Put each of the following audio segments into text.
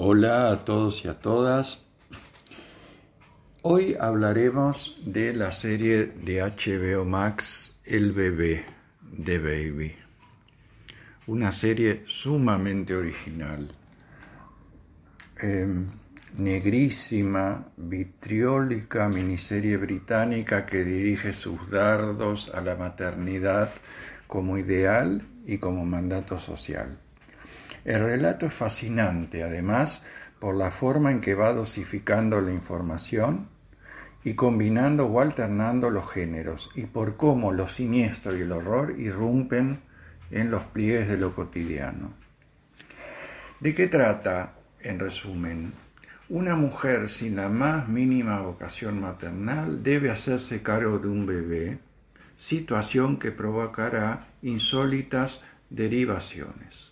Hola a todos y a todas. Hoy hablaremos de la serie de HBO Max El bebé de Baby. Una serie sumamente original. Em, negrísima, vitriólica miniserie británica que dirige sus dardos a la maternidad como ideal y como mandato social. El relato es fascinante, además, por la forma en que va dosificando la información y combinando o alternando los géneros, y por cómo lo siniestro y el horror irrumpen en los pliegues de lo cotidiano. ¿De qué trata, en resumen? Una mujer sin la más mínima vocación maternal debe hacerse cargo de un bebé, situación que provocará insólitas derivaciones.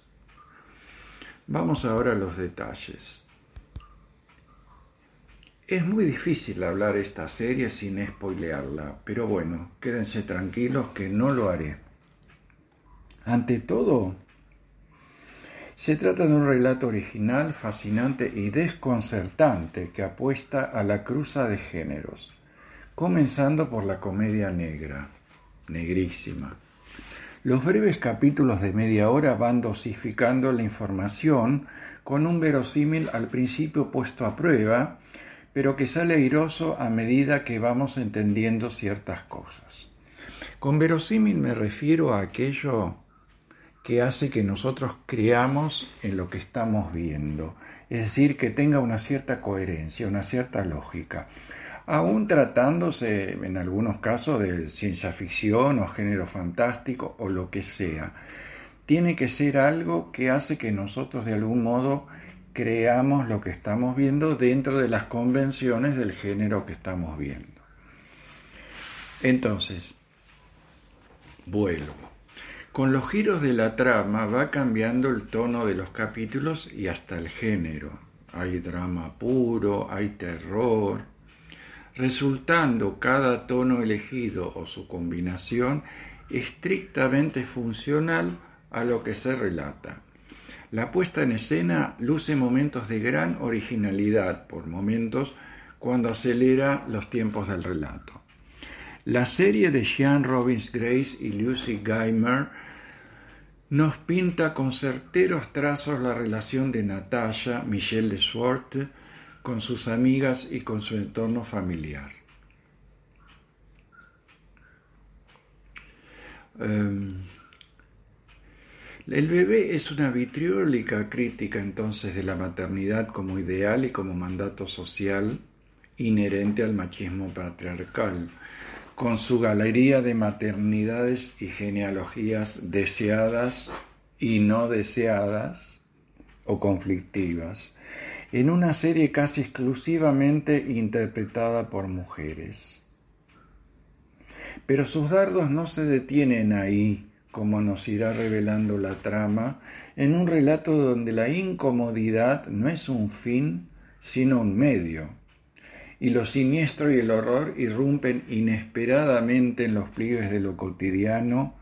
Vamos ahora a los detalles. Es muy difícil hablar esta serie sin spoilearla, pero bueno, quédense tranquilos que no lo haré. Ante todo, se trata de un relato original, fascinante y desconcertante que apuesta a la cruza de géneros, comenzando por la comedia negra, negrísima los breves capítulos de media hora van dosificando la información con un verosímil al principio puesto a prueba, pero que sale airoso a medida que vamos entendiendo ciertas cosas. Con verosímil me refiero a aquello que hace que nosotros creamos en lo que estamos viendo, es decir, que tenga una cierta coherencia, una cierta lógica aún tratándose en algunos casos de ciencia ficción o género fantástico o lo que sea. Tiene que ser algo que hace que nosotros de algún modo creamos lo que estamos viendo dentro de las convenciones del género que estamos viendo. Entonces, vuelvo. Con los giros de la trama va cambiando el tono de los capítulos y hasta el género. Hay drama puro, hay terror, resultando cada tono elegido o su combinación estrictamente funcional a lo que se relata. La puesta en escena luce momentos de gran originalidad, por momentos cuando acelera los tiempos del relato. La serie de Jean Robbins Grace y Lucy Geimer nos pinta con certeros trazos la relación de Natasha, Michelle de Swart, con sus amigas y con su entorno familiar. Em, el bebé es una vitriólica crítica entonces de la maternidad como ideal y como mandato social inherente al machismo patriarcal, con su galería de maternidades y genealogías deseadas y no deseadas o conflictivas, en una serie casi exclusivamente interpretada por mujeres. Pero sus dardos no se detienen ahí, como nos irá revelando la trama, en un relato donde la incomodidad no es un fin, sino un medio, y lo siniestro y el horror irrumpen inesperadamente en los pliegues de lo cotidiano,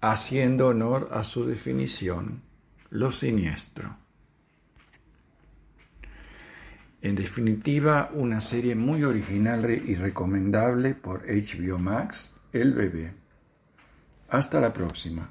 haciendo honor a su definición, lo siniestro. En definitiva, una serie muy original y recomendable por HBO Max, El Bebé. Hasta la próxima.